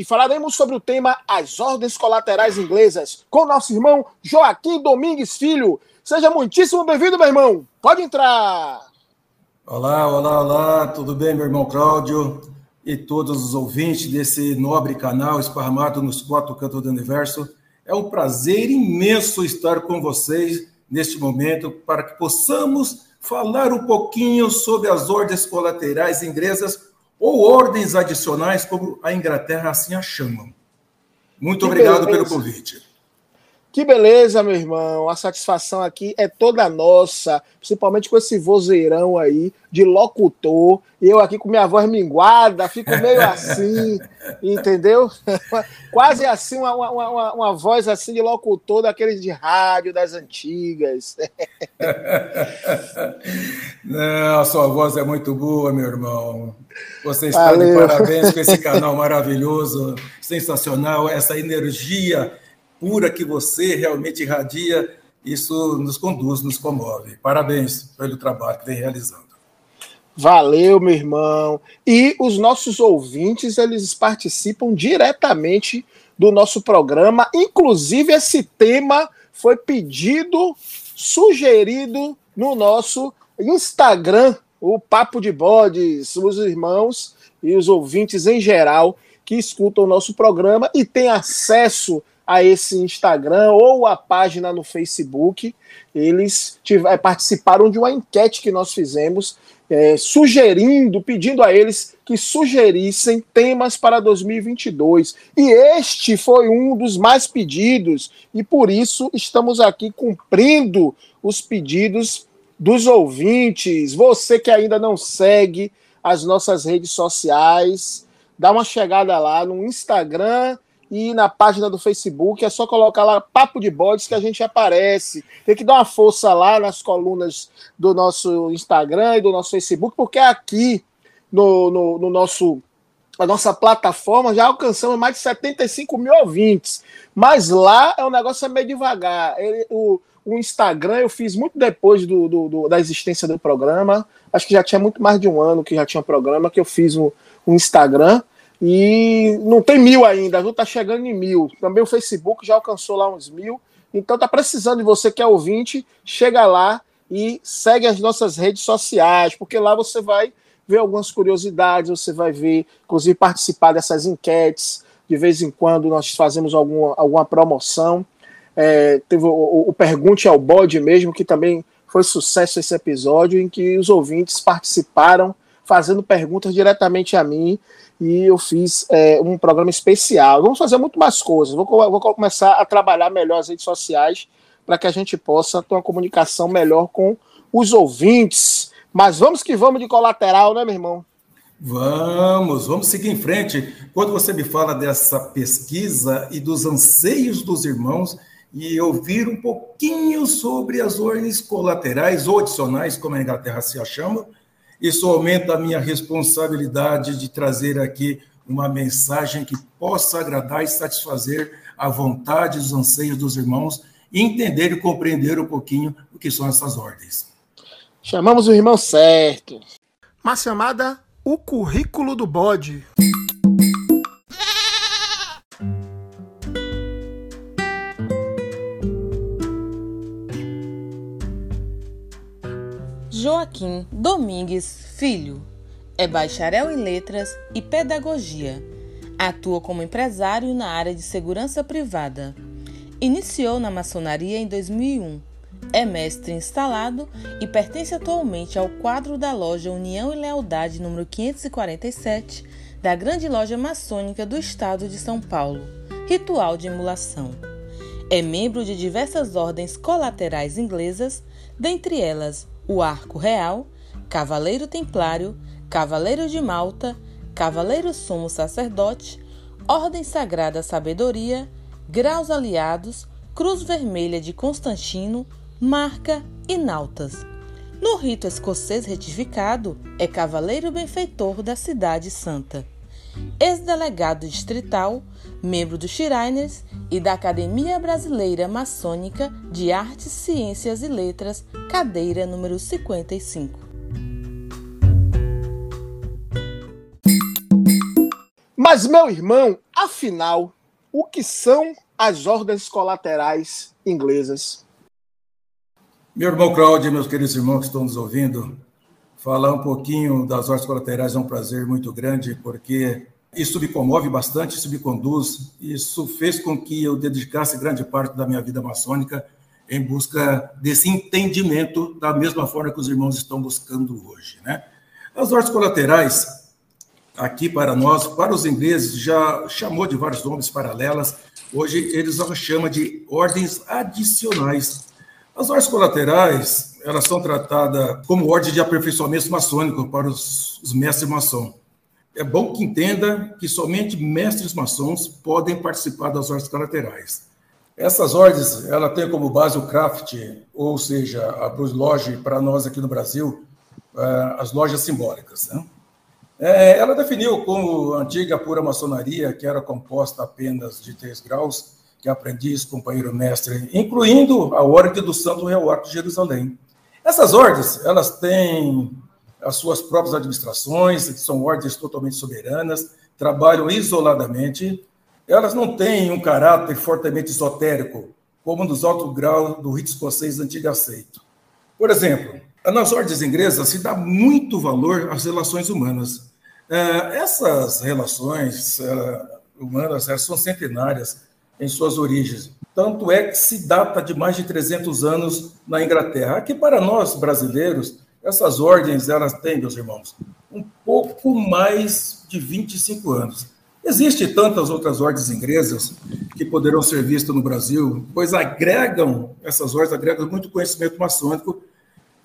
e falaremos sobre o tema As Ordens Colaterais Inglesas com nosso irmão Joaquim Domingues Filho. Seja muitíssimo bem-vindo, meu irmão. Pode entrar. Olá, olá, olá. Tudo bem, meu irmão Cláudio e todos os ouvintes desse nobre canal esparramado nos quatro cantos do universo. É um prazer imenso estar com vocês neste momento para que possamos falar um pouquinho sobre as ordens colaterais inglesas ou ordens adicionais, como a Inglaterra assim a chamam. Muito que obrigado pelo convite. Que beleza, meu irmão. A satisfação aqui é toda nossa, principalmente com esse vozeirão aí de locutor. Eu aqui com minha voz minguada, fico meio assim, entendeu? Quase assim, uma, uma, uma, uma, voz assim de locutor daqueles de rádio das antigas. Não, a sua voz é muito boa, meu irmão. Você está Valeu. de parabéns com esse canal maravilhoso, sensacional, essa energia pura que você realmente irradia, isso nos conduz, nos comove. Parabéns pelo trabalho que vem realizando. Valeu, meu irmão. E os nossos ouvintes, eles participam diretamente do nosso programa. Inclusive, esse tema foi pedido, sugerido no nosso Instagram, o Papo de Bodes, os irmãos e os ouvintes em geral que escutam o nosso programa e têm acesso a esse Instagram ou a página no Facebook, eles tiver, participaram de uma enquete que nós fizemos, é, sugerindo, pedindo a eles que sugerissem temas para 2022. E este foi um dos mais pedidos, e por isso estamos aqui cumprindo os pedidos dos ouvintes. Você que ainda não segue as nossas redes sociais, dá uma chegada lá no Instagram e na página do Facebook é só colocar lá Papo de Bodes que a gente aparece. Tem que dar uma força lá nas colunas do nosso Instagram e do nosso Facebook, porque aqui no, no, no nosso a nossa plataforma já alcançamos mais de 75 mil ouvintes. Mas lá é um negócio meio devagar. Ele, o, o Instagram eu fiz muito depois do, do, do, da existência do programa. Acho que já tinha muito mais de um ano que já tinha um programa que eu fiz o, o Instagram. E não tem mil ainda, viu? Tá chegando em mil. Também o Facebook já alcançou lá uns mil. Então tá precisando de você que é ouvinte, chega lá e segue as nossas redes sociais, porque lá você vai ver algumas curiosidades, você vai ver, inclusive, participar dessas enquetes. De vez em quando nós fazemos alguma, alguma promoção. É, teve o, o Pergunte ao Bode mesmo, que também foi sucesso esse episódio, em que os ouvintes participaram fazendo perguntas diretamente a mim e eu fiz é, um programa especial. Vamos fazer muito mais coisas. Vou, vou começar a trabalhar melhor as redes sociais para que a gente possa ter uma comunicação melhor com os ouvintes. Mas vamos que vamos de colateral, né, meu irmão? Vamos, vamos seguir em frente. Quando você me fala dessa pesquisa e dos anseios dos irmãos e ouvir um pouquinho sobre as ordens colaterais ou adicionais, como a Inglaterra se chama, isso aumenta a minha responsabilidade de trazer aqui uma mensagem que possa agradar e satisfazer a vontade e os anseios dos irmãos e entender e compreender um pouquinho o que são essas ordens. Chamamos o irmão certo. Uma chamada O Currículo do Bode. Joaquim Domingues Filho. É bacharel em letras e pedagogia. Atua como empresário na área de segurança privada. Iniciou na maçonaria em 2001. É mestre instalado e pertence atualmente ao quadro da loja União e Lealdade número 547 da Grande Loja Maçônica do Estado de São Paulo. Ritual de emulação. É membro de diversas ordens colaterais inglesas, dentre elas o Arco Real, Cavaleiro Templário, Cavaleiro de Malta, Cavaleiro Sumo Sacerdote, Ordem Sagrada Sabedoria, Graus Aliados, Cruz Vermelha de Constantino, Marca e Nautas. No rito escocês retificado, é cavaleiro benfeitor da Cidade Santa. Ex-delegado distrital, membro do Shriners e da Academia Brasileira Maçônica de Artes, Ciências e Letras, cadeira número 55. Mas, meu irmão, afinal, o que são as ordens colaterais inglesas? Meu irmão Cláudio, meus queridos irmãos que estão nos ouvindo, falar um pouquinho das ordens colaterais é um prazer muito grande, porque isso me comove bastante, isso me conduz, isso fez com que eu dedicasse grande parte da minha vida maçônica em busca desse entendimento, da mesma forma que os irmãos estão buscando hoje. Né? As ordens colaterais, aqui para nós, para os ingleses, já chamou de vários nomes paralelas, hoje eles chamam de ordens adicionais. As ordens colaterais, elas são tratadas como ordem de aperfeiçoamento maçônico para os, os mestres maçons é bom que entenda que somente mestres maçons podem participar das ordens colaterais. Essas ordens, ela tem como base o craft, ou seja, a Bruce Lodge, para nós aqui no Brasil, é, as lojas simbólicas. Né? É, ela definiu como antiga pura maçonaria, que era composta apenas de três graus, que é aprendiz, companheiro mestre, incluindo a ordem do Santo Real Arco de Jerusalém. Essas ordens, elas têm as suas próprias administrações, são ordens totalmente soberanas, trabalham isoladamente, elas não têm um caráter fortemente esotérico, como nos altos graus do rito escocês antigo aceito. Por exemplo, nas ordens inglesas se dá muito valor às relações humanas. É, essas relações é, humanas são centenárias em suas origens. Tanto é que se data de mais de 300 anos na Inglaterra. Aqui, para nós brasileiros, essas ordens, elas têm, meus irmãos, um pouco mais de 25 anos. Existem tantas outras ordens inglesas que poderão ser vistas no Brasil, pois agregam, essas ordens agregam muito conhecimento maçônico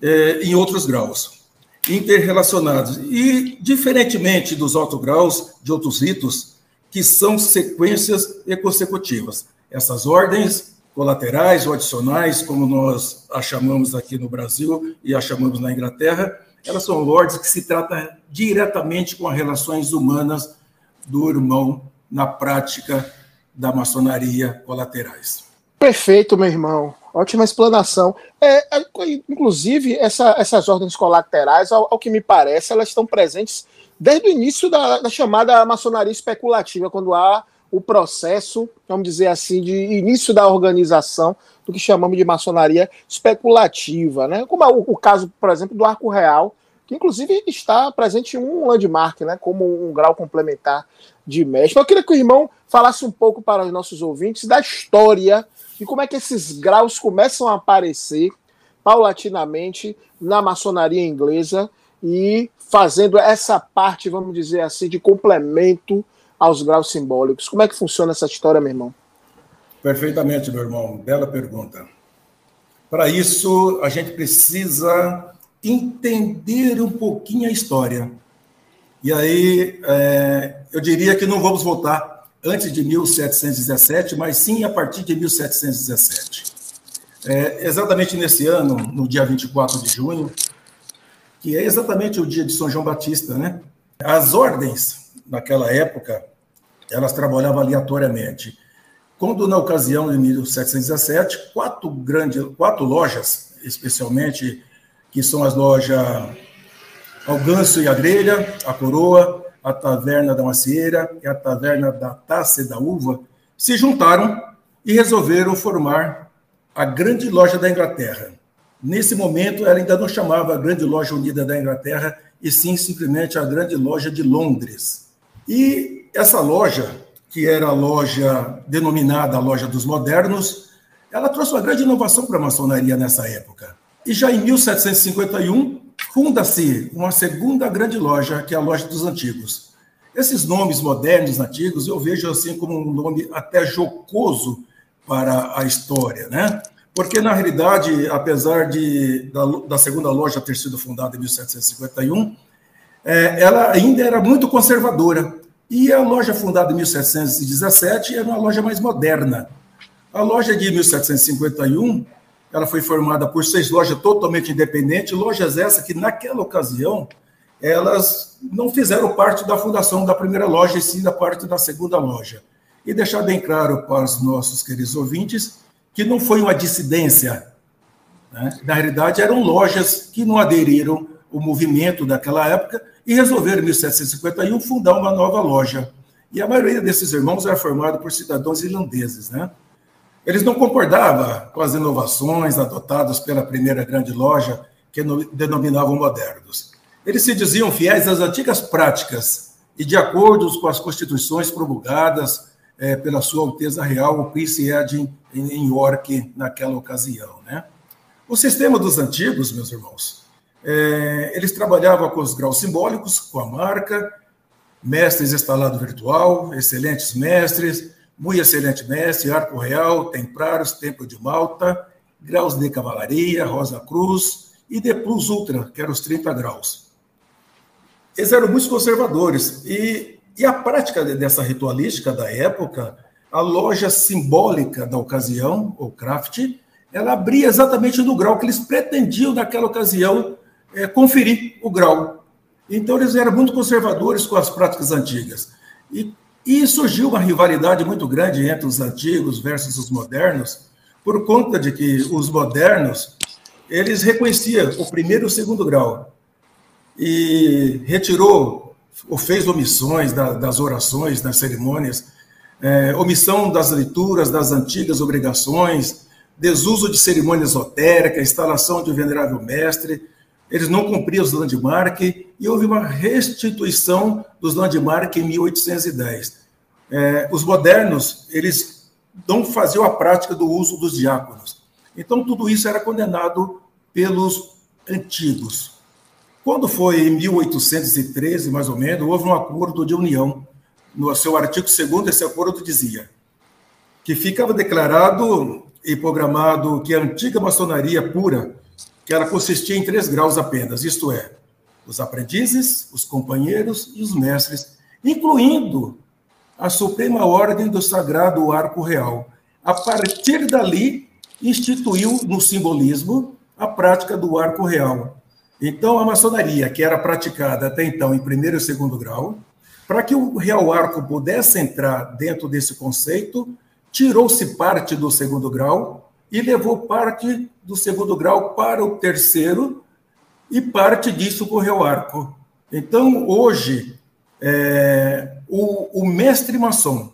eh, em outros graus, interrelacionados. E, diferentemente dos altos graus, de outros ritos, que são sequências e consecutivas. Essas ordens colaterais ou adicionais, como nós a chamamos aqui no Brasil e a chamamos na Inglaterra, elas são lords que se trata diretamente com as relações humanas do irmão na prática da maçonaria colaterais. Perfeito, meu irmão. Ótima explanação. É, é inclusive, essa, essas ordens colaterais, ao, ao, que me parece, elas estão presentes desde o início da, da chamada maçonaria especulativa, quando há o processo, vamos dizer assim, de início da organização do que chamamos de maçonaria especulativa, né? Como é o, o caso, por exemplo, do Arco Real, que inclusive está presente em um landmark, né, como um grau complementar de mestre. Eu queria que o irmão falasse um pouco para os nossos ouvintes da história e como é que esses graus começam a aparecer paulatinamente na maçonaria inglesa e fazendo essa parte, vamos dizer assim, de complemento aos graus simbólicos. Como é que funciona essa história, meu irmão? Perfeitamente, meu irmão. Bela pergunta. Para isso, a gente precisa entender um pouquinho a história. E aí, é, eu diria que não vamos voltar antes de 1717, mas sim a partir de 1717. É, exatamente nesse ano, no dia 24 de junho, que é exatamente o dia de São João Batista, né? As ordens naquela época, elas trabalhavam aleatoriamente. Quando, na ocasião de 1717, quatro grandes, quatro lojas, especialmente, que são as lojas Alganço e a Grelha, a Coroa, a Taverna da Macieira e a Taverna da Taça e da Uva, se juntaram e resolveram formar a Grande Loja da Inglaterra. Nesse momento, ela ainda não chamava a Grande Loja Unida da Inglaterra, e sim simplesmente a Grande Loja de Londres. E essa loja, que era a loja denominada Loja dos Modernos, ela trouxe uma grande inovação para a maçonaria nessa época. E já em 1751, funda-se uma segunda grande loja, que é a Loja dos Antigos. Esses nomes modernos, antigos, eu vejo assim como um nome até jocoso para a história, né? Porque, na realidade, apesar de, da, da segunda loja ter sido fundada em 1751, é, ela ainda era muito conservadora. E a loja fundada em 1717 era uma loja mais moderna. A loja de 1751, ela foi formada por seis lojas totalmente independentes, lojas essas que naquela ocasião elas não fizeram parte da fundação da primeira loja, e sim da parte da segunda loja. E deixar bem claro para os nossos queridos ouvintes que não foi uma dissidência. Né? Na realidade, eram lojas que não aderiram ao movimento daquela época e resolveram, em 1751, fundar uma nova loja. E a maioria desses irmãos era formada por cidadãos irlandeses. Né? Eles não concordavam com as inovações adotadas pela primeira grande loja, que denominavam modernos. Eles se diziam fiéis às antigas práticas e de acordo com as constituições promulgadas é, pela Sua Alteza Real, o Príncipe Ed em York, naquela ocasião. Né? O sistema dos antigos, meus irmãos, é, eles trabalhavam com os graus simbólicos, com a marca, mestres instalado virtual, excelentes mestres, muito excelente mestre, arco real, templários, templo de Malta, graus de cavalaria, rosa cruz e de plus ultra, que eram os 30 graus eles eram muito conservadores. E, e a prática dessa ritualística da época, a loja simbólica da ocasião, o craft, ela abria exatamente no grau que eles pretendiam, naquela ocasião, é, conferir o grau. Então, eles eram muito conservadores com as práticas antigas. E, e surgiu uma rivalidade muito grande entre os antigos versus os modernos, por conta de que os modernos eles reconheciam o primeiro e o segundo grau e retirou ou fez omissões da, das orações, das cerimônias, é, omissão das leituras das antigas obrigações, desuso de cerimônia esotérica, instalação de venerável mestre, eles não cumpriam os landmark e houve uma restituição dos landmark em 1810. É, os modernos, eles não faziam a prática do uso dos diáconos. Então, tudo isso era condenado pelos antigos. Quando foi em 1813, mais ou menos, houve um acordo de união. No seu artigo 2 esse acordo dizia que ficava declarado e programado que a antiga maçonaria pura, que ela consistia em três graus apenas, isto é, os aprendizes, os companheiros e os mestres, incluindo a Suprema Ordem do Sagrado Arco Real. A partir dali, instituiu no simbolismo a prática do arco real, então, a maçonaria, que era praticada até então em primeiro e segundo grau, para que o Real Arco pudesse entrar dentro desse conceito, tirou-se parte do segundo grau e levou parte do segundo grau para o terceiro e parte disso Real Arco. Então, hoje, é, o, o mestre maçom,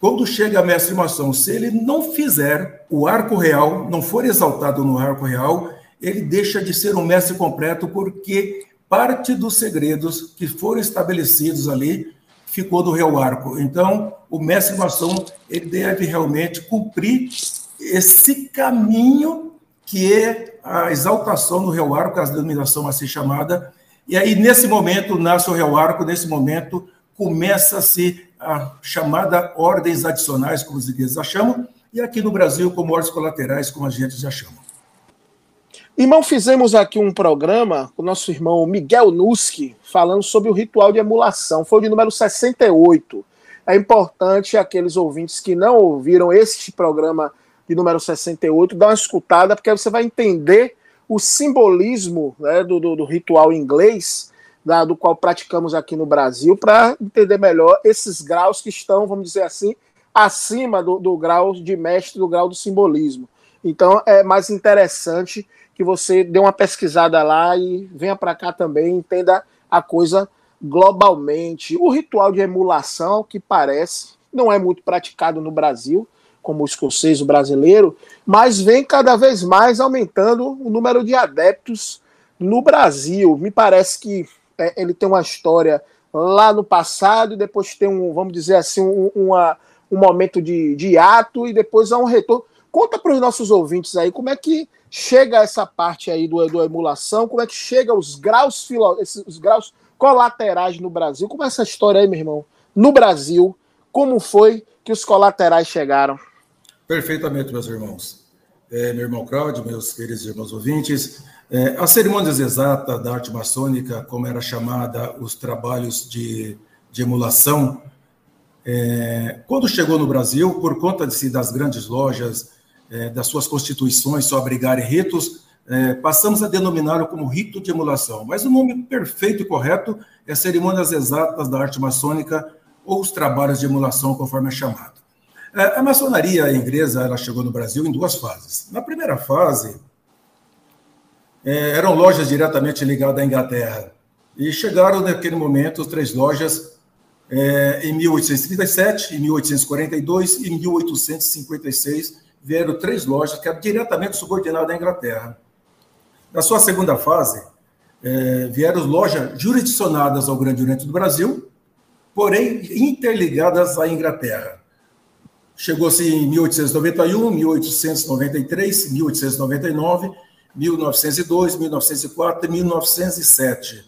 quando chega a mestre maçom, se ele não fizer o arco real, não for exaltado no arco real, ele deixa de ser um mestre completo porque parte dos segredos que foram estabelecidos ali ficou do Real Arco. Então, o mestre maçom ele deve realmente cumprir esse caminho que é a exaltação do Real Arco, a denominação assim chamada. E aí, nesse momento, nasce o Real Arco, nesse momento, começa-se a chamada ordens adicionais, como os ingleses a chamam, e aqui no Brasil, como ordens colaterais, como a gente já chama. Irmão, fizemos aqui um programa com o nosso irmão Miguel Nuski, falando sobre o ritual de emulação. Foi o de número 68. É importante aqueles ouvintes que não ouviram este programa de número 68 dar uma escutada, porque aí você vai entender o simbolismo né, do, do, do, ritual inglês, da, do qual praticamos aqui no Brasil, para entender melhor esses graus que estão, vamos dizer assim, acima do, do grau de mestre, do grau do simbolismo. Então é mais interessante que você dê uma pesquisada lá e venha para cá também, entenda a coisa globalmente. O ritual de emulação, que parece, não é muito praticado no Brasil, como o escocês, o brasileiro, mas vem cada vez mais aumentando o número de adeptos no Brasil. Me parece que é, ele tem uma história lá no passado e depois tem um, vamos dizer assim, um, uma, um momento de, de ato e depois há um retorno. Conta para os nossos ouvintes aí como é que chega essa parte aí do, do emulação, como é que chega os graus, filo, esses, os graus colaterais no Brasil. Como é essa história aí, meu irmão? No Brasil, como foi que os colaterais chegaram? Perfeitamente, meus irmãos. É, meu irmão Cláudio, meus queridos irmãos ouvintes, é, as cerimônias exatas da arte maçônica, como era chamada os trabalhos de, de emulação, É, quando chegou no Brasil, por conta de, das grandes lojas, é, das suas constituições só abrigarem ritos, é, passamos a denominá-lo como rito de emulação. Mas o nome perfeito e correto é cerimônias exatas da arte maçônica ou os trabalhos de emulação, conforme é chamado. É, a maçonaria inglesa ela chegou no Brasil em duas fases. Na primeira fase, é, eram lojas diretamente ligadas à Inglaterra. E chegaram, naquele momento, três lojas é, em 1837, em 1842 e em 1856. Vieram três lojas que eram diretamente subordinadas à Inglaterra. Na sua segunda fase, vieram lojas jurisdicionadas ao Grande Oriente do Brasil, porém interligadas à Inglaterra. Chegou-se em 1891, 1893, 1899, 1902, 1904 e 1907.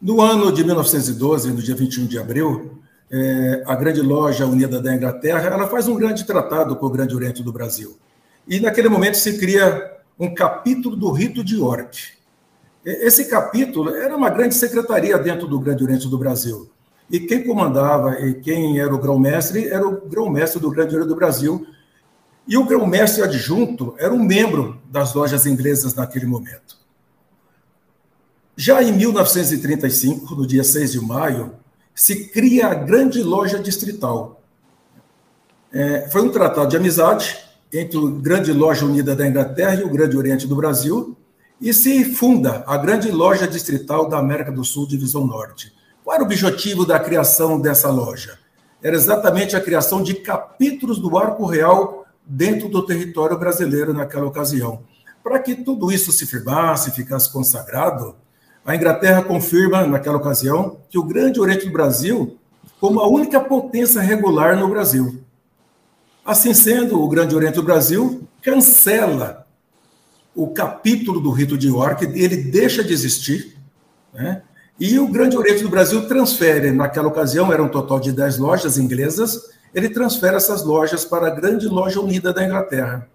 No ano de 1912, no dia 21 de abril, é, a grande loja unida da Inglaterra, ela faz um grande tratado com o Grande Oriente do Brasil. E naquele momento se cria um capítulo do Rito de York. Esse capítulo era uma grande secretaria dentro do Grande Oriente do Brasil. E quem comandava e quem era o grão-mestre era o grão-mestre do Grande Oriente do Brasil. E o grão-mestre adjunto era um membro das lojas inglesas naquele momento. Já em 1935, no dia 6 de maio, se cria a Grande Loja Distrital. É, foi um tratado de amizade entre a Grande Loja Unida da Inglaterra e o Grande Oriente do Brasil, e se funda a Grande Loja Distrital da América do Sul, Divisão Norte. Qual era o objetivo da criação dessa loja? Era exatamente a criação de capítulos do Arco Real dentro do território brasileiro naquela ocasião. Para que tudo isso se firmasse, ficasse consagrado, a Inglaterra confirma, naquela ocasião, que o Grande Oriente do Brasil como a única potência regular no Brasil. Assim sendo, o Grande Oriente do Brasil cancela o capítulo do rito de York, ele deixa de existir, né? E o Grande Oriente do Brasil transfere, naquela ocasião, era um total de 10 lojas inglesas, ele transfere essas lojas para a Grande Loja Unida da Inglaterra.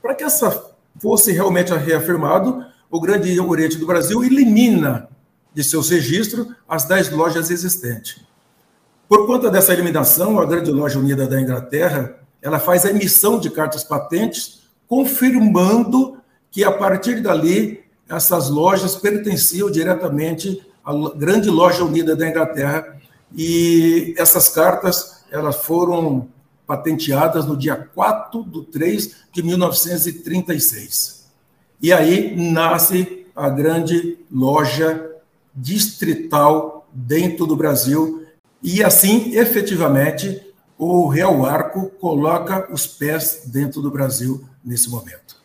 Para que essa fosse realmente reafirmado, o Grande Oriente do Brasil elimina de seus registros as 10 lojas existentes. Por conta dessa eliminação, a Grande Loja Unida da Inglaterra ela faz a emissão de cartas patentes, confirmando que a partir dali essas lojas pertenciam diretamente à grande loja unida da Inglaterra e essas cartas elas foram patenteadas no dia 4 de 3 de 1936. E aí nasce a grande loja distrital dentro do Brasil e assim efetivamente o Real Arco coloca os pés dentro do Brasil nesse momento.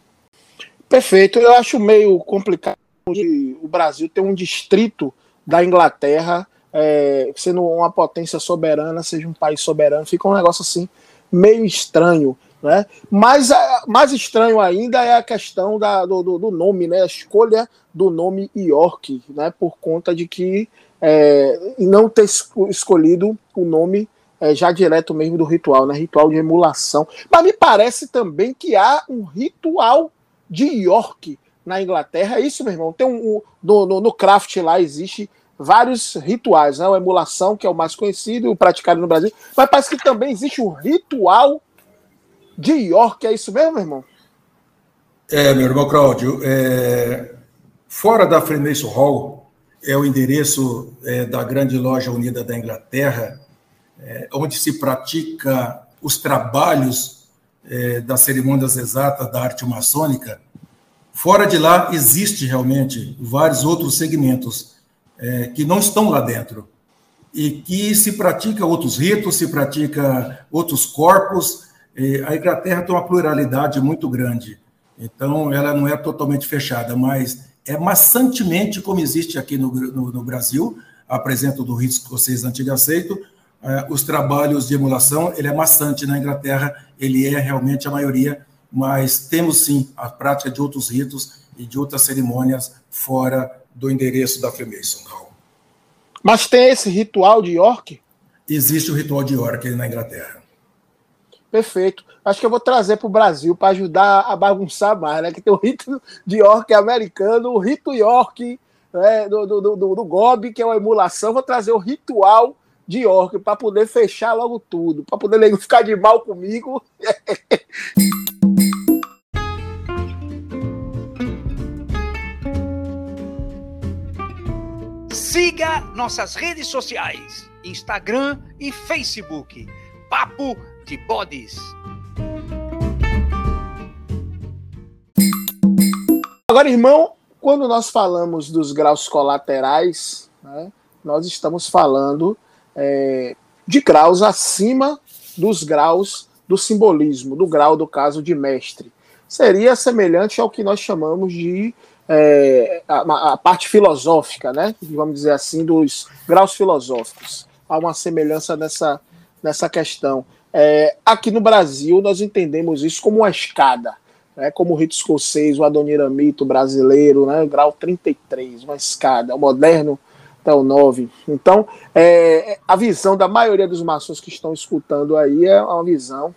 Perfeito. Eu acho meio complicado o Brasil ter um distrito da Inglaterra, é, sendo uma potência soberana, seja um país soberano, fica um negócio assim meio estranho. Né? Mas mais estranho ainda é a questão da, do, do, nome, né? a escolha do nome York, né? por conta de que é, não ter escolhido o nome é, já direto mesmo do ritual, né? Ritual de emulação. Mas me parece também que há um ritual de York na Inglaterra. É isso, meu irmão. Tem um, um no, no, no, craft lá existe vários rituais, né? A emulação, que é o mais conhecido, o praticado no Brasil. Mas parece que também existe um ritual de York. É isso mesmo, meu irmão? É, meu irmão Cláudio. É... Fora da Freemason Hall, é o endereço é, da grande loja unida da Inglaterra, é, onde se pratica os trabalhos é, das cerimônias exatas da arte maçônica, fora de lá existe realmente vários outros segmentos é, que não estão lá dentro e que se pratica outros ritos, se pratica outros corpos. a Inglaterra tem uma pluralidade muito grande, então ela não é totalmente fechada, mas é maçantemente como existe aqui no, no, no Brasil, apresento do rito escocês antigo aceito, é, os trabalhos de emulação, ele é maçante na Inglaterra, ele é realmente a maioria, mas temos sim a prática de outros ritos e de outras cerimônias fora do endereço da Freemason. Mas tem esse ritual de York? Existe o ritual de York na Inglaterra. Perfeito. Acho que eu vou trazer para o Brasil para ajudar a bagunçar mais, né? Que tem o rito de York americano, o rito York né? do, do, do, do Gobi, que é uma emulação. Vou trazer o ritual de orc para poder fechar logo tudo, para poder ficar de mal comigo. Siga nossas redes sociais, Instagram e Facebook. Papo de Bodes. Agora, irmão, quando nós falamos dos graus colaterais, né, nós estamos falando é, de graus acima dos graus do simbolismo, do grau do caso de mestre. Seria semelhante ao que nós chamamos de é, a, a, parte filosófica, né? Vamos dizer assim, dos graus filosóficos. Há uma semelhança nessa, nessa questão. É, aqui no Brasil, nós entendemos isso como uma escada, né? como o rito escocês, o adoniramito brasileiro, né? grau 33, uma escada, o moderno até o 9. Então, é, a visão da maioria dos maçons que estão escutando aí é uma visão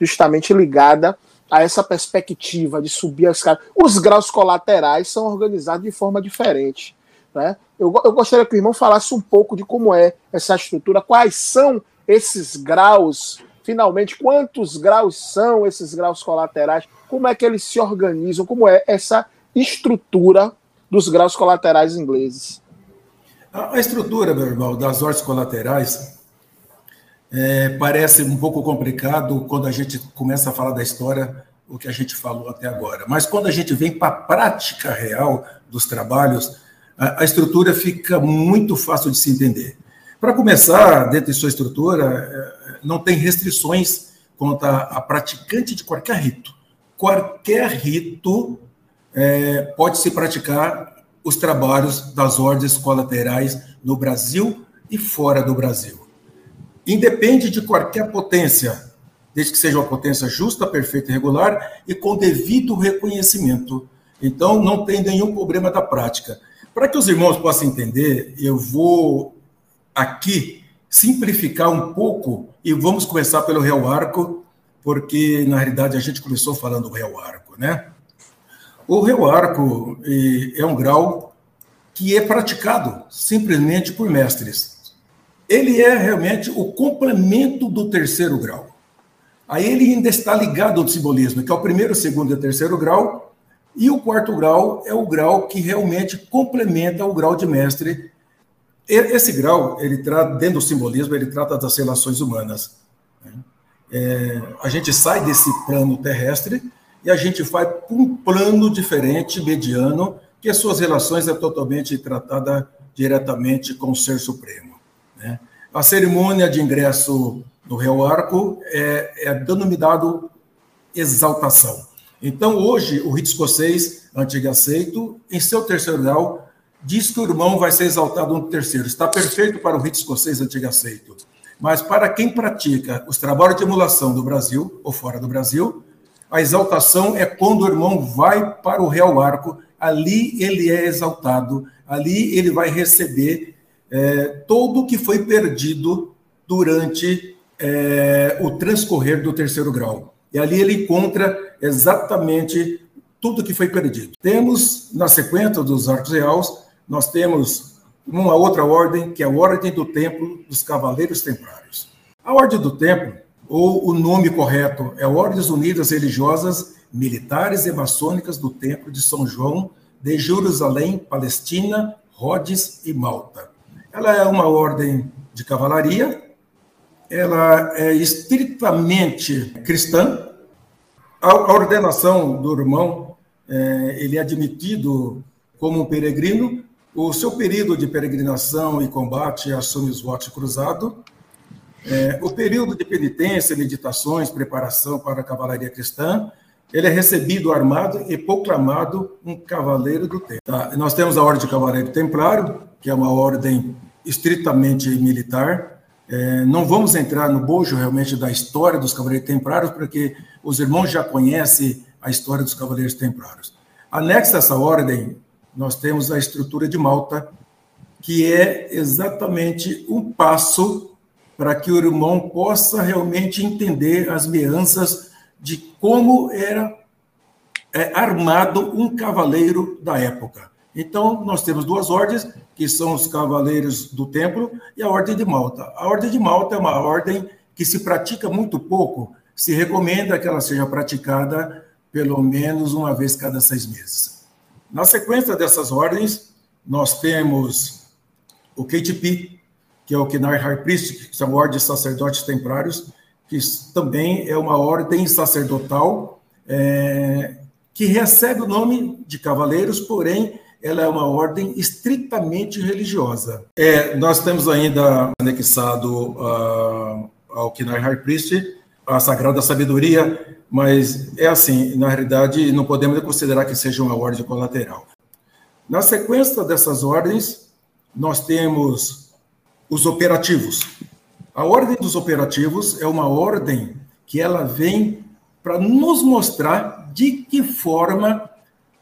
justamente ligada a essa perspectiva de subir as escada. Os graus colaterais são organizados de forma diferente. Né? Eu, eu gostaria que o irmão falasse um pouco de como é essa estrutura, quais são esses graus, finalmente, quantos graus são esses graus colaterais, como é que eles se organizam, como é essa estrutura dos graus colaterais ingleses. A, estrutura, meu irmão, das ordens colaterais é, parece um pouco complicado quando a gente começa a falar da história, o que a gente falou até agora. Mas quando a gente vem para a prática real dos trabalhos, a, a, estrutura fica muito fácil de se entender. Para começar, dentro de sua estrutura, é, não tem restrições quanto a, a praticante de qualquer rito. Qualquer rito é, pode se praticar os trabalhos das ordens colaterais no Brasil e fora do Brasil. Independe de qualquer potência, desde que seja uma potência justa, perfeita e regular e com devido reconhecimento. Então, não tem nenhum problema da prática. Para que os irmãos possam entender, eu vou aqui simplificar um pouco e vamos começar pelo Real Arco, porque na realidade a gente começou falando do Real Arco, né? O réu arco é um grau que é praticado simplesmente por mestres. Ele é realmente o complemento do terceiro grau. Aí ele ainda está ligado ao simbolismo, que é o primeiro, segundo e terceiro grau, e o quarto grau é o grau que realmente complementa o grau de mestre. Esse grau, ele trata, dentro do simbolismo, ele trata das relações humanas. Né? É, a gente sai desse plano terrestre e a gente vai para um plano diferente, mediano, que as suas relações é totalmente tratada diretamente com o Ser Supremo. Né? A cerimônia de ingresso no Real Arco é, é denominado exaltação. Então, hoje, o rito escocês, antigo aceito, em seu terceiro grau, diz que o irmão vai ser exaltado no terceiro. Está perfeito para o rito escocês antigo aceito. Mas para quem pratica os trabalhos de emulação do Brasil, ou fora do Brasil, a exaltação é quando o irmão vai para o real arco, ali ele é exaltado, ali ele vai receber é, todo o que foi perdido durante é, o transcorrer do terceiro grau. E ali ele encontra exatamente tudo que foi perdido. Temos, na sequência dos arcos reais, nós temos uma outra ordem, que é a Ordem do Templo dos Cavaleiros Templários. A Ordem do Templo ou o nome correto é Ordens Unidas Religiosas Militares e Maçônicas do Templo de São João de Jerusalém, Palestina, Rhodes e Malta. Ela é uma ordem de cavalaria, ela é estritamente cristã. A ordenação do irmão, é, ele é admitido como um peregrino. O seu período de peregrinação e combate assume os votos cruzado é, o período de penitência, meditações, preparação para a cavalaria cristã, ele é recebido armado e proclamado um cavaleiro do tempo. Tá? Nós temos a Ordem de Cavaleiro Templário, que é uma ordem estritamente militar. É, não vamos entrar no bojo realmente da história dos Cavaleiros Templários, porque os irmãos já conhecem a história dos Cavaleiros Templários. Anexo a essa ordem, nós temos a estrutura de Malta, que é exatamente um passo para que o irmão possa realmente entender as meanças de como era é, armado um cavaleiro da época. Então, nós temos duas ordens, que são os Cavaleiros do Templo e a Ordem de Malta. A Ordem de Malta é uma ordem que se pratica muito pouco, se recomenda que ela seja praticada pelo menos uma vez cada seis meses. Na sequência dessas ordens, nós temos o KTP, que é o Kinar High Priest, que são ordens de sacerdotes templários, que também é uma ordem sacerdotal é, que recebe o nome de cavaleiros, porém ela é uma ordem estritamente religiosa. É, nós temos ainda anexado uh, ao Kinar High Priest a Sagrada Sabedoria, mas é assim, na realidade, não podemos considerar que seja uma ordem colateral. Na sequência dessas ordens, nós temos os operativos. A ordem dos operativos é uma ordem que ela vem para nos mostrar de que forma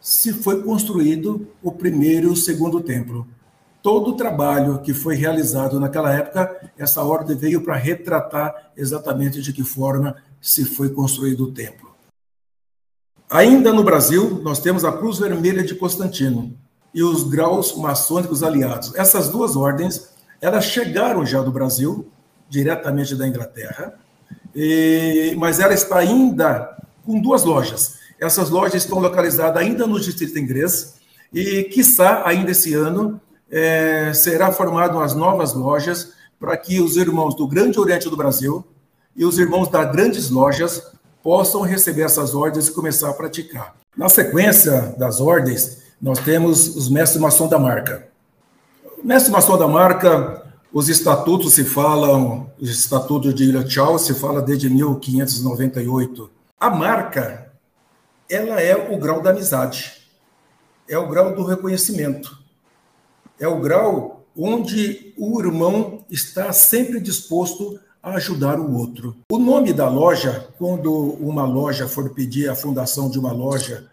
se foi construído o primeiro e o segundo templo. Todo o trabalho que foi realizado naquela época, essa ordem veio para retratar exatamente de que forma se foi construído o templo. Ainda no Brasil, nós temos a Cruz Vermelha de Constantino e os graus maçônicos aliados. Essas duas ordens, elas chegaram já do Brasil, diretamente da Inglaterra, e, mas ela está ainda com duas lojas. Essas lojas estão localizadas ainda no Distrito Inglês e, quiçá, ainda esse ano, é, será formado as novas lojas para que os irmãos do Grande Oriente do Brasil e os irmãos das grandes lojas possam receber essas ordens e começar a praticar. Na sequência das ordens, nós temos os mestres maçom da marca. O mestre maçom da marca, os estatutos se falam, os estatutos de Ilha Tchau se fala desde 1598. A marca, ela é o grau da amizade, é o grau do reconhecimento, é o grau onde o irmão está sempre disposto a ajudar o outro. O nome da loja, quando uma loja for pedir a fundação de uma loja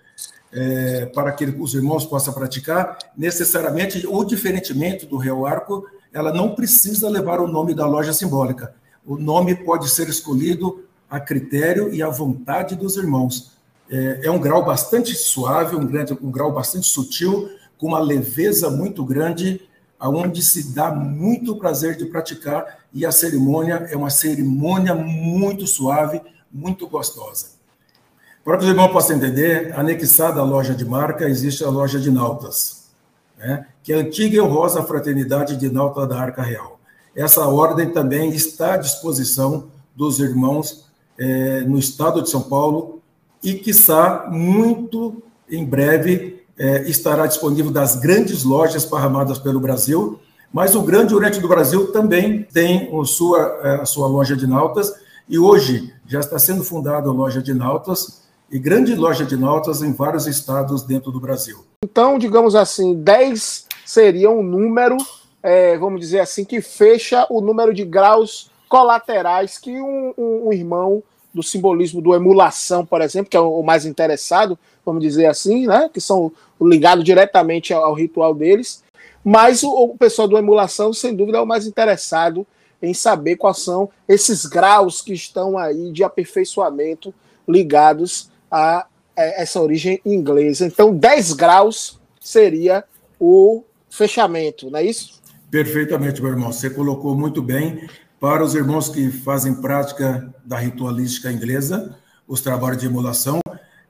é, para que os irmãos possam praticar, necessariamente, ou diferentemente do Real Arco, ela não precisa levar o nome da loja simbólica. O nome pode ser escolhido a critério e à vontade dos irmãos. É, é um grau bastante suave, um, grande, um grau bastante sutil, com uma leveza muito grande, aonde se dá muito prazer de praticar e a cerimônia é uma cerimônia muito suave, muito gostosa. Para que os irmãos possam entender, anexada à loja de marca, existe a loja de nautas, né? que é a antiga e honrosa fraternidade de nauta da Arca Real. Essa ordem também está à disposição dos irmãos é, no estado de São Paulo e, quiçá, muito em breve é, estará disponível das grandes lojas parramadas pelo Brasil, mas o Grande Oriente do Brasil também tem a sua, é, a sua loja de nautas, e hoje já está sendo fundada a loja de nautas, e grande loja de notas em vários estados dentro do Brasil. Então, digamos assim, 10 seria um número, é, vamos dizer assim, que fecha o número de graus colaterais que um, um, um, irmão do simbolismo do emulação, por exemplo, que é o mais interessado, vamos dizer assim, né, que são ligados diretamente ao, ao, ritual deles, mas o, o pessoal do emulação, sem dúvida, é o mais interessado em saber quais são esses graus que estão aí de aperfeiçoamento ligados a, essa origem inglesa. Então, 10 graus seria o fechamento, não é isso? Perfeitamente, meu irmão. Você colocou muito bem. Para os irmãos que fazem prática da ritualística inglesa, os trabalhos de emulação,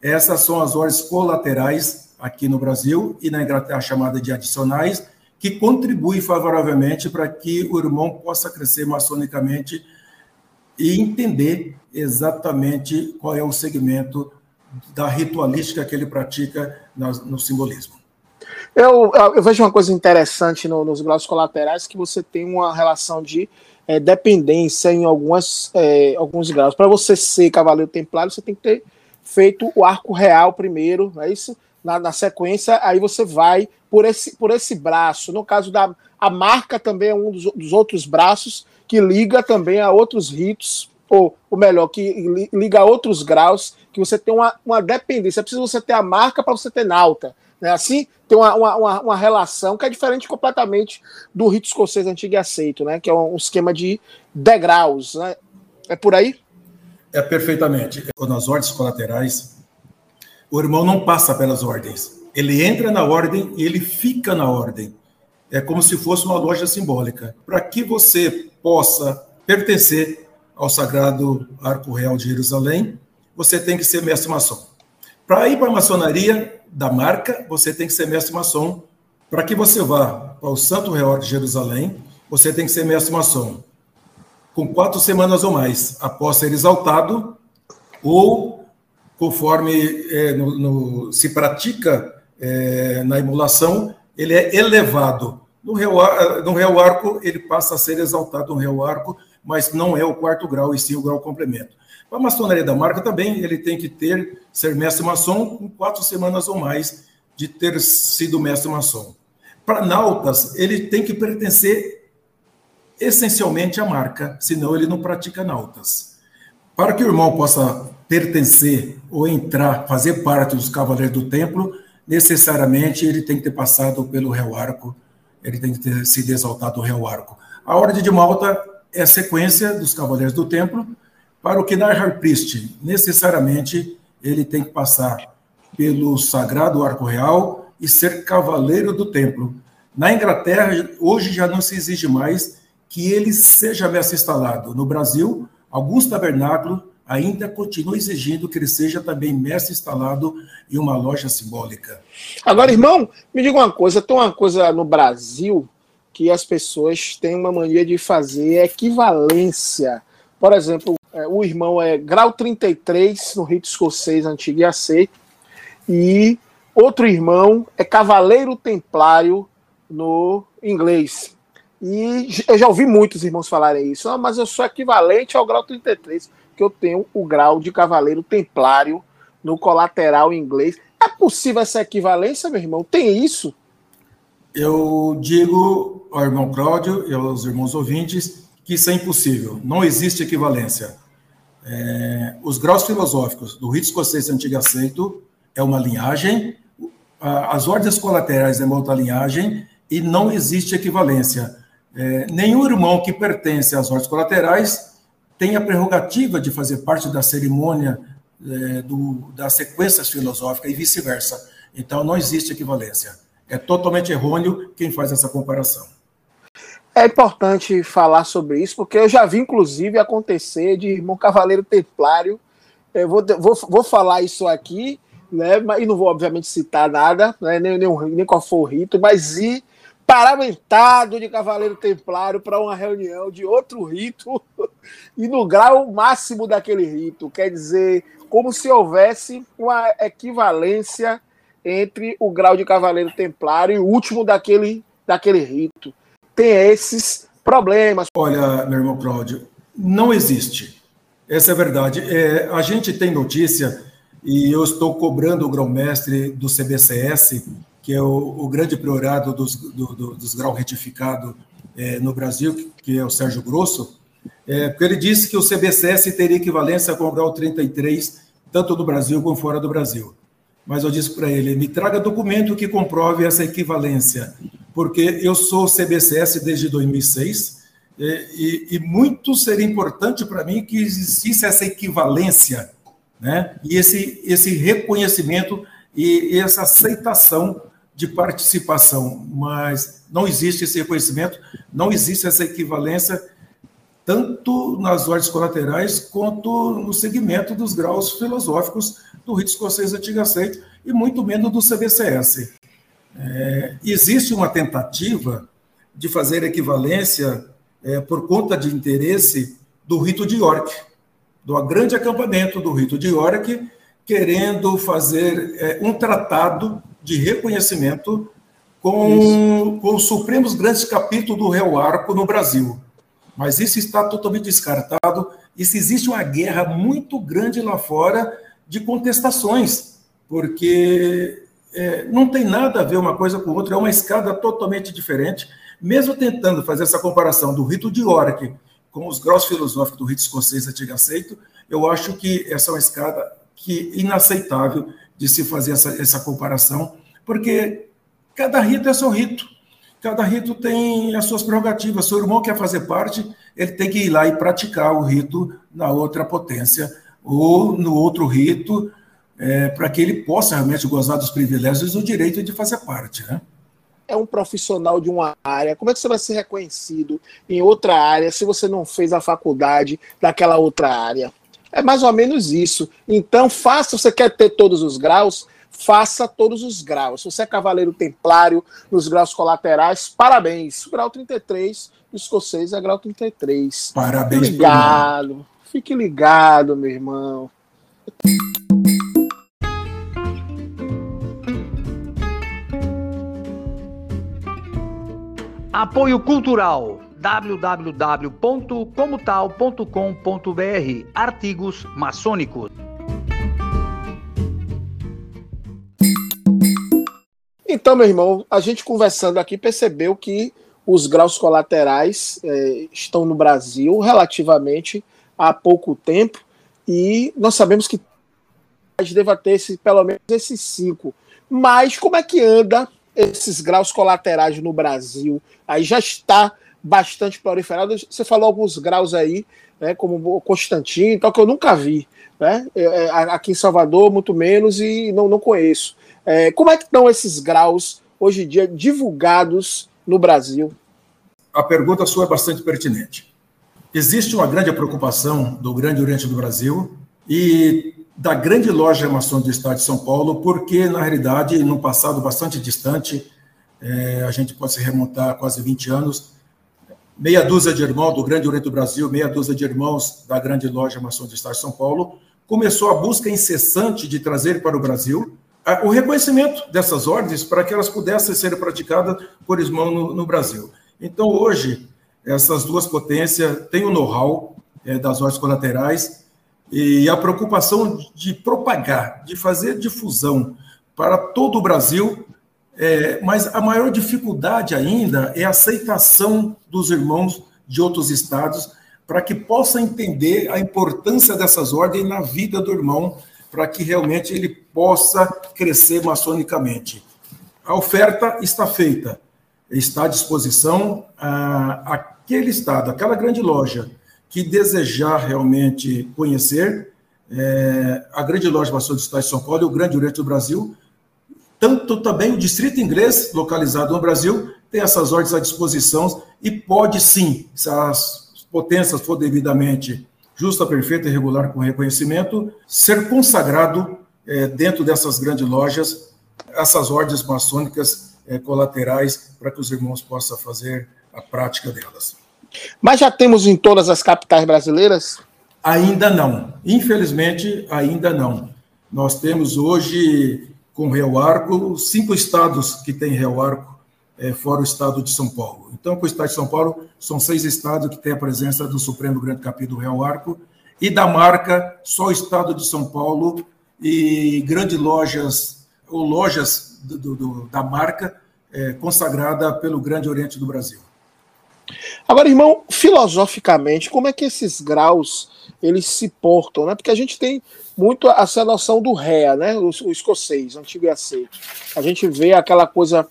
essas são as ordens colaterais aqui no Brasil e na Inglaterra chamada de adicionais, que contribuem favoravelmente para que o irmão possa crescer maçonicamente e entender exatamente qual é o segmento da ritualística que ele pratica no simbolismo. Eu, eu vejo uma coisa interessante no, nos graus colaterais que você tem uma relação de é, dependência em algumas, é, alguns graus. Para você ser cavaleiro templário, você tem que ter feito o arco real primeiro, não é isso? Na, na, sequência, aí você vai por esse, por esse braço. No caso da a marca também é um dos, dos outros braços que liga também a outros ritos ou, ou melhor, que liga a outros graus, que você tem uma, uma dependência. É preciso você ter a marca para você ter nauta. Né? Assim, tem uma, uma, uma, relação que é diferente completamente do rito escocês antigo e aceito, né? que é um esquema de degraus. Né? É por aí? É perfeitamente. Nas ordens colaterais, o irmão não passa pelas ordens. Ele entra na ordem e ele fica na ordem. É como se fosse uma loja simbólica. Para que você possa pertencer ao Sagrado Arco Real de Jerusalém, você tem que ser mestre maçom. Para ir para a maçonaria da marca, você tem que ser mestre maçom. Para que você vá para o Santo Real de Jerusalém, você tem que ser mestre maçom. Com quatro semanas ou mais, após ser exaltado, ou conforme é, no, no, se pratica é, na emulação, ele é elevado. No réu, no réu arco, ele passa a ser exaltado no réu arco, mas não é o quarto grau, e sim o grau complemento. Para a maçonaria da marca também, ele tem que ter, ser mestre maçom com quatro semanas ou mais de ter sido mestre maçom. Para nautas, ele tem que pertencer essencialmente à marca, senão ele não pratica nautas. Para que o irmão possa pertencer ou entrar, fazer parte dos cavaleiros do templo, necessariamente ele tem que ter passado pelo réu arco, ele tem que ter sido exaltado o réu arco. A ordem de Malta é a sequência dos cavaleiros do templo. Para o Knight Priest, necessariamente ele tem que passar pelo sagrado arco real e ser cavaleiro do templo. Na Inglaterra, hoje já não se exige mais que ele seja mestre instalado. No Brasil, alguns tabernáculos ainda continuam exigindo que ele seja também mestre instalado em uma loja simbólica. Agora, irmão, me diga uma coisa: tem uma coisa no Brasil que as pessoas têm uma mania de fazer equivalência. Por exemplo, é, o irmão é grau 33 no rito escocês antigo aceito, e outro irmão é cavaleiro templário no inglês. E eu já ouvi muitos irmãos falarem isso, ah, mas eu sou equivalente ao grau 33 que eu tenho o grau de cavaleiro templário no colateral inglês. É possível essa equivalência, meu irmão? Tem isso? Eu digo ao irmão Cláudio e aos irmãos ouvintes que isso é impossível. Não existe equivalência. É, os graus filosóficos do rito escocês antigo aceito é uma linhagem, as ordens colaterais é uma outra linhagem e não existe equivalência. É, nenhum irmão que pertence às ordens colaterais tem a prerrogativa de fazer parte da cerimônia é, do, das sequências filosóficas e vice-versa. Então, não existe equivalência. É totalmente errôneo quem faz essa comparação. É importante falar sobre isso, porque eu já vi, inclusive, acontecer de irmão Cavaleiro Templário. Eu vou, vou, vou falar isso aqui, né, e não vou, obviamente, citar nada, né, nem, nem, nem qual for o rito, mas ir paramentado de Cavaleiro Templário para uma reunião de outro rito e no grau máximo daquele rito. Quer dizer, como se houvesse uma equivalência entre o grau de Cavaleiro Templário e o último daquele, daquele rito. Tem esses problemas. Olha, meu irmão Cláudio, não existe. Essa é a verdade. É, a gente tem notícia, e eu estou cobrando o grão-mestre do CBCS que é o, o grande priorado dos, do, do, dos retificado é, no Brasil, que é o Sérgio Grosso, é, porque ele disse que o CBCS teria equivalência com o grau 33, tanto no Brasil como fora do Brasil. Mas eu disse para ele: me traga documento que comprove essa equivalência, porque eu sou CBCS desde 2006 e, e, e muito seria importante para mim que existisse essa equivalência, né? E esse, esse reconhecimento e, e essa aceitação de participação, mas não existe esse reconhecimento, não existe essa equivalência, tanto nas ordens colaterais quanto no segmento dos graus filosóficos do rito escocês antigo aceito, e muito menos do CBCS. É, existe uma tentativa de fazer equivalência é, por conta de interesse do rito de York, do grande acampamento do rito de York, querendo fazer é, um tratado de reconhecimento com, com os Supremos Grandes Capítulos do Réu Arco no Brasil. Mas isso está totalmente descartado. Isso existe uma guerra muito grande lá fora de contestações, porque é, não tem nada a ver uma coisa com outra, é uma escada totalmente diferente. Mesmo tentando fazer essa comparação do rito de York com os graus filosóficos do rito escocês antigo aceito, eu acho que essa é uma escada que inaceitável de se fazer essa, essa comparação, porque cada rito é seu rito. Cada rito tem as suas prerrogativas. Se o irmão quer fazer parte, ele tem que ir lá e praticar o rito na outra potência, ou no outro rito, é, para que ele possa realmente gozar dos privilégios e do direito de fazer parte, né? É um profissional de uma área. Como é que você vai ser reconhecido em outra área se você não fez a faculdade daquela outra área? É mais ou menos isso. Então, faça, você quer ter todos os graus, faça todos os graus. Se você é cavaleiro templário nos graus colaterais, parabéns. O grau 33 do escocês é grau 33. Parabéns. Fique ligado. Fique ligado, meu irmão. Apoio Cultural www.comotal.com.br Artigos maçônicos. Então, meu irmão, a gente conversando aqui percebeu que os graus colaterais é, estão no Brasil relativamente há pouco tempo e nós sabemos que deva ter esse, pelo menos esses cinco. Mas como é que anda esses graus colaterais no Brasil? Aí já está bastante proliferado. Você falou alguns graus aí, né, como Constantino, então, que eu nunca vi. Né? É, é, aqui em Salvador, muito menos, e não, não conheço. É, como é que estão esses graus hoje em dia divulgados no Brasil? A pergunta sua é bastante pertinente. Existe uma grande preocupação do Grande Oriente do Brasil e da grande loja maçom do Estado de São Paulo, porque, na realidade, no passado bastante distante, é, a gente pode se remontar a quase 20 anos, meia dúzia de irmãos do Grande Oriente do Brasil, meia dúzia de irmãos da grande loja maçom do Estado de São Paulo, começou a busca incessante de trazer para o Brasil o reconhecimento dessas ordens para que elas pudessem ser praticadas por irmão no, no Brasil. Então, hoje, essas duas potências têm o know-how é, das ordens colaterais e a preocupação de propagar, de fazer difusão para todo o Brasil, é, mas a maior dificuldade ainda é a aceitação dos irmãos de outros estados para que possa entender a importância dessas ordens na vida do irmão, para que realmente ele possa crescer maçonicamente. A oferta está feita, está à disposição a, aquele estado, aquela grande loja que desejar realmente conhecer é, a grande loja Estado de São Paulo e o Grande Oriente do Brasil, tanto também o Distrito Inglês, localizado no Brasil, tem essas ordens à disposição e pode sim, se as potências for devidamente justa, perfeita e regular com reconhecimento, ser consagrado é, dentro dessas grandes lojas, essas ordens maçônicas é, colaterais, para que os irmãos possam fazer a prática delas. Mas já temos em todas as capitais brasileiras? Ainda não. Infelizmente, ainda não. Nós temos hoje, com Real Arco, cinco estados que têm Real Arco, é, fora o estado de São Paulo. Então, com o estado de São Paulo, são seis estados que têm a presença do Supremo Grande Capítulo Real Arco, e da marca, só o estado de São Paulo e grandes lojas, ou lojas do, do, da marca, é, consagrada pelo Grande Oriente do Brasil. Agora, irmão, filosoficamente, como é que esses graus eles se portam, né? Porque a gente tem muito essa noção do réa, né? O, o escocês, antigo e aceito. A gente vê aquela coisa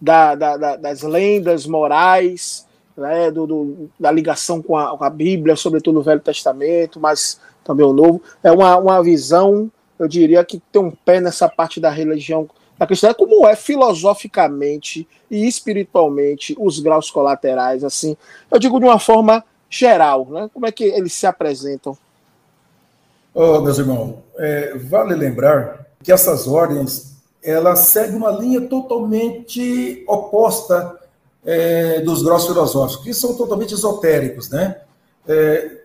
da, da, da, das lendas morais, né? Do, do da ligação com a, com a, Bíblia, sobretudo no Velho Testamento, mas também o Novo. É uma, uma visão, eu diria, que tem um pé nessa parte da religião a questão é como é filosoficamente e espiritualmente os graus colaterais, assim, eu digo de uma forma geral, né? Como é que eles se apresentam? Oh, meus irmãos, é, vale lembrar que essas ordens elas seguem uma linha totalmente oposta é, dos graus filosóficos, que são totalmente esotéricos, né? É,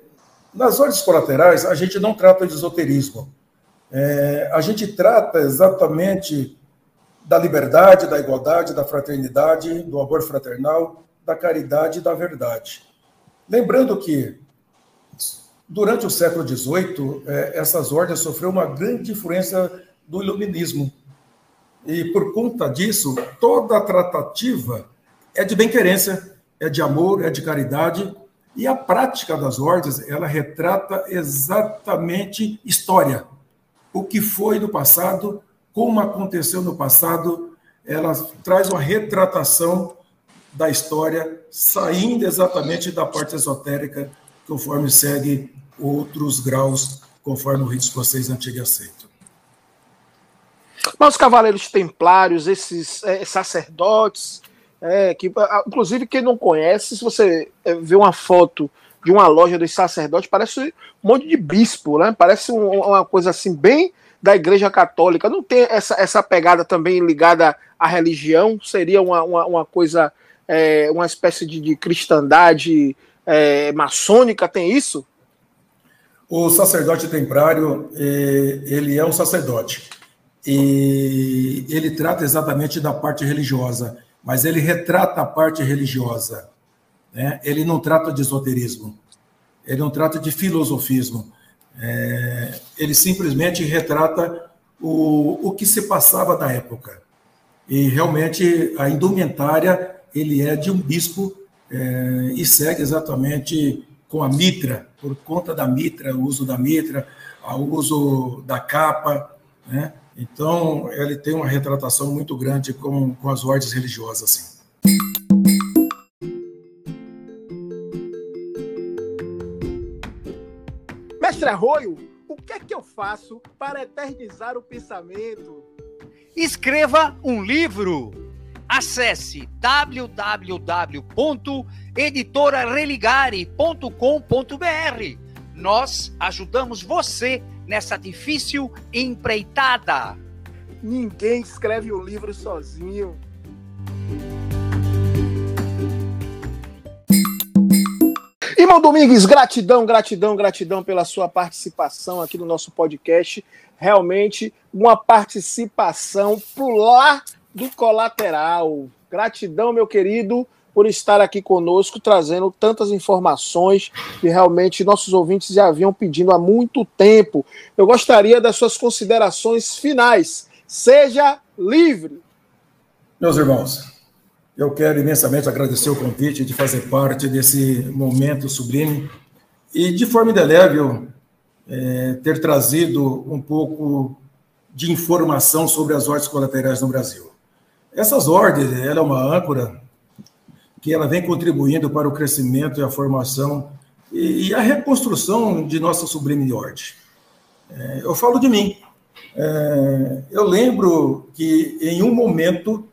nas ordens colaterais, a gente não trata de esoterismo. É, a gente trata exatamente da liberdade, da igualdade, da fraternidade, do amor fraternal, da caridade e da verdade. Lembrando que, durante o século XVIII, é, essas ordens sofreram uma grande influência do iluminismo. E, por conta disso, toda a tratativa é de bem-querência, é de amor, é de caridade, e a prática das ordens, ela retrata exatamente história. O que foi no passado, como aconteceu no passado, ela traz uma retratação da história, saindo exatamente da parte esotérica, conforme segue outros graus, conforme o rito escocês antigo aceito. Mas os cavaleiros templários, esses é, sacerdotes, é, que, inclusive quem não conhece, se você é, vê uma foto de uma loja dos sacerdotes, parece um monte de bispo, né? Parece um, uma coisa assim, bem da Igreja Católica. Não tem essa, essa pegada também ligada à religião? Seria uma, uma, uma coisa, é, uma espécie de, de cristandade é, maçônica? Tem isso? O sacerdote templário, é, ele é um sacerdote. E ele trata exatamente da parte religiosa, mas ele retrata a parte religiosa. Né? Ele não trata de esoterismo, ele não trata de filosofismo. É, ele simplesmente retrata o, o que se passava na época. E realmente a indumentária ele é de um bispo é, e segue exatamente com a mitra, por conta da mitra, o uso da mitra, o uso da capa, né? Então, ele tem uma retratação muito grande com, com as ordens religiosas. Assim. Mestre Arroio, o que é que eu faço para eternizar o pensamento? Escreva um livro. Acesse www.editorareligare.com.br. Nós ajudamos você nessa difícil empreitada. Ninguém escreve um livro sozinho. Irmão Domingues, gratidão, gratidão, gratidão pela sua participação aqui no nosso podcast. Realmente uma participação pro lar do colateral. Gratidão, meu querido por estar aqui conosco, trazendo tantas informações que realmente nossos ouvintes já haviam pedindo há muito tempo. Eu gostaria das suas considerações finais. Seja livre. Meus irmãos, eu quero imensamente agradecer o convite de fazer parte desse momento sublime e, de forma indelével, é, ter trazido um pouco de informação sobre as ordens colaterais no Brasil. Essas ordens, ela é uma âncora que ela vem contribuindo para o crescimento e a formação e, a reconstrução de nossa sublime ordem. É, eu falo de mim. É, eu lembro que em um momento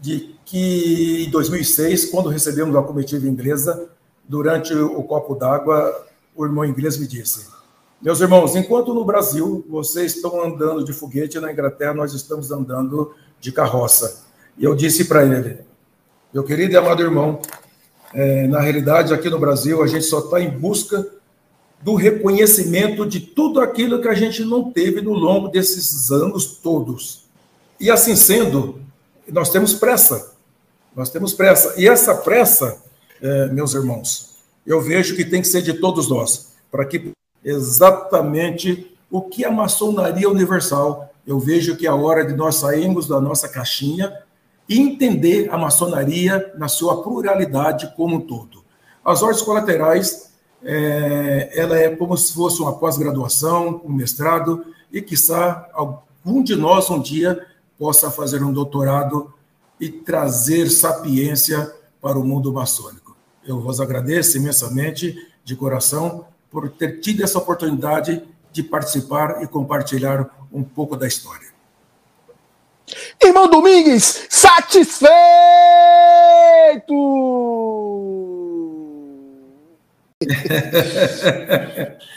de que em 2006, quando recebemos a comitiva inglesa, durante o copo d'água, o irmão inglês me disse: Meus irmãos, enquanto no Brasil vocês estão andando de foguete, na Inglaterra nós estamos andando de carroça. E eu disse para ele: meu querido e amado irmão, é, na realidade, aqui no Brasil, a gente só está em busca do reconhecimento de tudo aquilo que a gente não teve no longo desses anos todos. E assim sendo, nós temos pressa. Nós temos pressa. E essa pressa, é, meus irmãos, eu vejo que tem que ser de todos nós, para que exatamente o que a maçonaria universal, eu vejo que é a hora de nós sairmos da nossa caixinha e entender a maçonaria na sua pluralidade como um todo. As ordens colaterais, é, ela é como se fosse uma pós-graduação, um mestrado, e quiçá algum de nós um dia possa fazer um doutorado e trazer sapiência para o mundo maçônico. Eu vos agradeço imensamente, de coração, por ter tido essa oportunidade de participar e compartilhar um pouco da história. Irmão Domingues, satisfeito!